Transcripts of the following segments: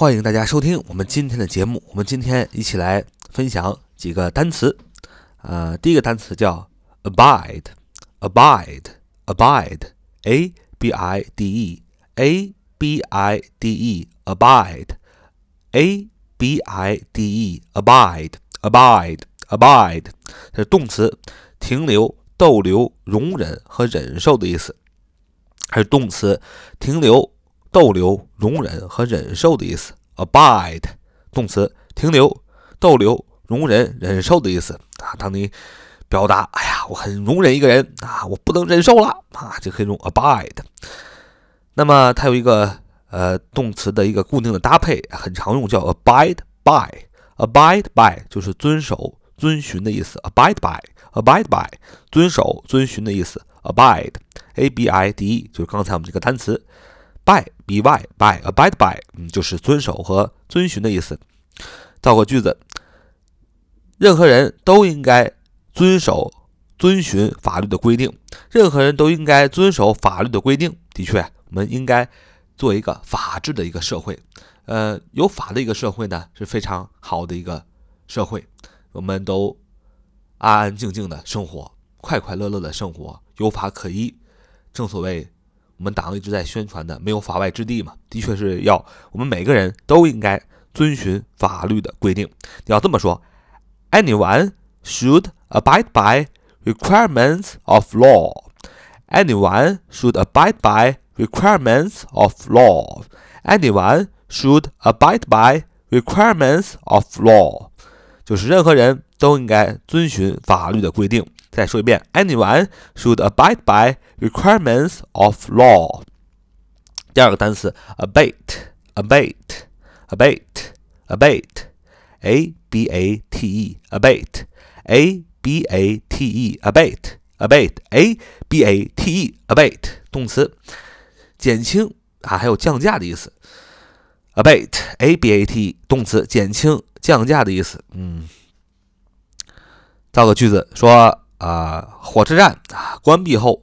欢迎大家收听我们今天的节目。我们今天一起来分享几个单词。呃，第一个单词叫 abide，abide，abide，a b i d e，a b i d e，abide，a b i d e，abide，abide，abide，是动词，停留、逗留、容忍和忍受的意思。还是动词，停留。逗留、容忍和忍受的意思。abide 动词，停留、逗留、容忍、忍受的意思啊。当你表达“哎呀，我很容忍一个人啊，我不能忍受了啊”，就可以用 abide。那么它有一个呃动词的一个固定的搭配，很常用，叫 abide by。abide by 就是遵守、遵循的意思。abide by，abide by 遵守、遵循的意思。abide，a b i d e 就是刚才我们这个单词。By by by abide by，嗯，就是遵守和遵循的意思。造个句子：任何人都应该遵守、遵循法律的规定。任何人都应该遵守法律的规定。的确，我们应该做一个法治的一个社会。呃，有法的一个社会呢，是非常好的一个社会。我们都安安静静的生活，快快乐乐的生活，有法可依。正所谓。我们党一直在宣传的“没有法外之地”嘛，的确是要我们每个人都应该遵循法律的规定。要这么说：Anyone should abide by requirements of law. Anyone should abide by requirements of law. Anyone should abide by requirements of law. 就是任何人都应该遵循法律的规定。再说一遍，anyone should abide by requirements of law。第二个单词，abate，abate，abate，abate，a b a t e，abate，a b a t e，abate，abate，a b a t e，abate，动词，减轻啊，还有降价的意思。abate，a b a t，动词，减轻、降价的意思。嗯，造个句子说。 啊，火车站啊关闭后，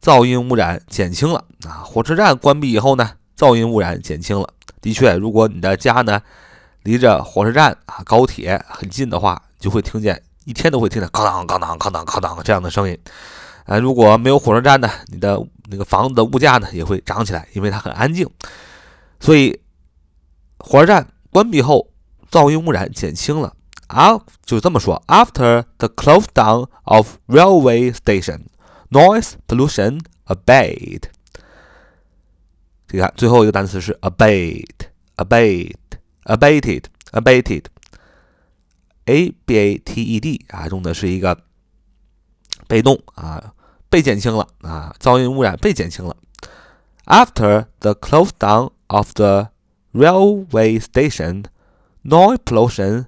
噪音污染减轻了啊。火车站关闭以后呢，噪音污染减轻了。的确，如果你的家呢离着火车站啊高铁很近的话，就会听见一天都会听见哐当哐当哐当哐当这样的声音。啊，如果没有火车站呢，你的那个房子的物价呢也会涨起来，因为它很安静。所以，火车站关闭后，噪音污染减轻了。啊，就这么说。After the close down of railway station, noise pollution abate。你看，最后一个单词是 abate，abate，abated，abated。a b a t e d 啊，用的是一个被动啊，被减轻了啊，噪音污染被减轻了。After the close down of the railway station, noise pollution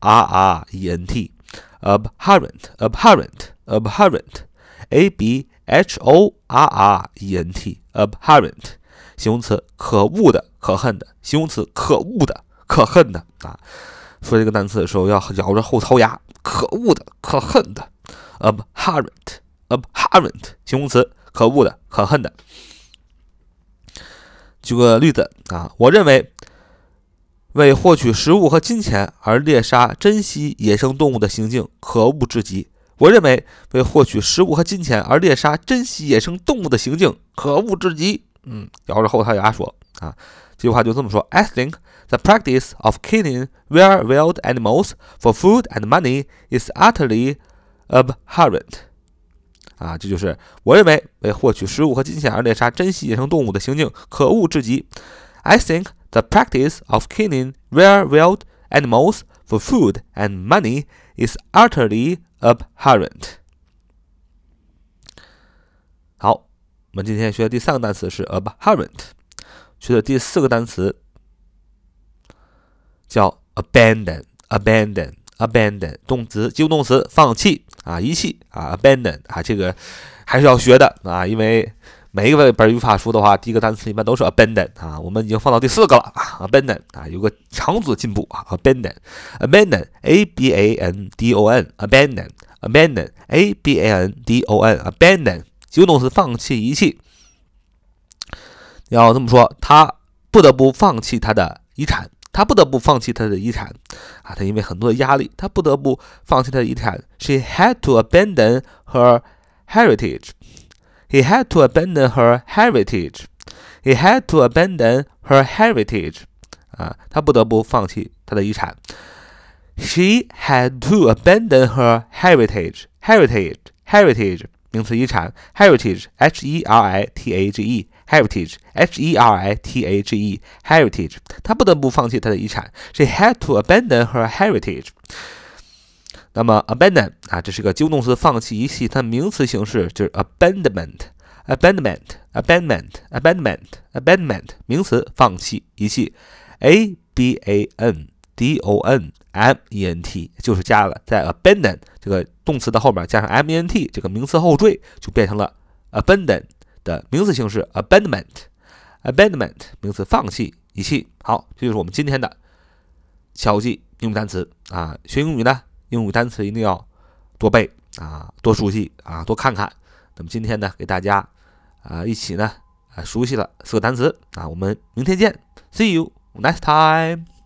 R R E N T abhorrent abhorrent abhorrent A B H O R R E N T abhorrent 形容词可恶的可恨的形容词可恶的可恨的啊说这个单词的时候要咬着后槽牙可恶的可恨的 abhorrent abhorrent 形容词可恶的可恨的举个例子啊我认为为获取食物和金钱而猎杀珍稀野生动物的行径可恶至极。我认为，为获取食物和金钱而猎杀珍稀野生动物的行径可恶至极。嗯，咬着后槽牙说啊，这句话就这么说：I think the practice of killing rare wild animals for food and money is utterly abhorrent。啊，这就是我认为为获取食物和金钱而猎杀珍稀野生动物的行径可恶至极。I think。The practice of killing rare wild animals for food and money is utterly abhorrent. 好，我们今天学的第三个单词是 abhorrent，学的第四个单词叫 abandon，abandon，abandon，动词，及物动词，放弃啊，遗弃啊，abandon 啊，这个还是要学的啊，因为每一个本语法书的话，第一个单词一般都是 abandon 啊，我们已经放到第四个了啊，abandon 啊，有个长足的进步啊，abandon，abandon，a b a n d o n，abandon，abandon，a b a n d o n，abandon，及物动词，放弃，遗弃。要这么说，他不得不放弃他的遗产，他不得不放弃他的遗产啊！他因为很多的压力，他不得不放弃他的遗产。She had to abandon her heritage. He had to abandon her heritage. He had to abandon her heritage. 啊，他不得不放弃他的遗产。She had to abandon her heritage. Heritage, heritage，名词，遗产。Heritage, H-E-R-I-T-A-G-E。Heritage, H-E-R-I-T-A-G-E, heritage，她不得不放弃她的遗产。She had to abandon her heritage。 那么，abandon 啊，这是个及物动词，放弃、遗弃。它名词形式就是 abandonment，abandonment，abandonment，abandonment，名词，放弃、遗弃。A-B-A-N-D-O-N-M-E-N-T 就是加了在 abandon 这个动词的后面加上 M-E-N-T 这个名词后缀，就变成了 abandon。的名词形式 abandonment，abandonment 名词放弃遗弃。好，这就是我们今天的巧记英语单词啊。学英语呢，英语单词一定要多背啊，多熟悉啊，多看看。那么今天呢，给大家啊一起呢啊熟悉了四个单词啊。我们明天见，See you next time。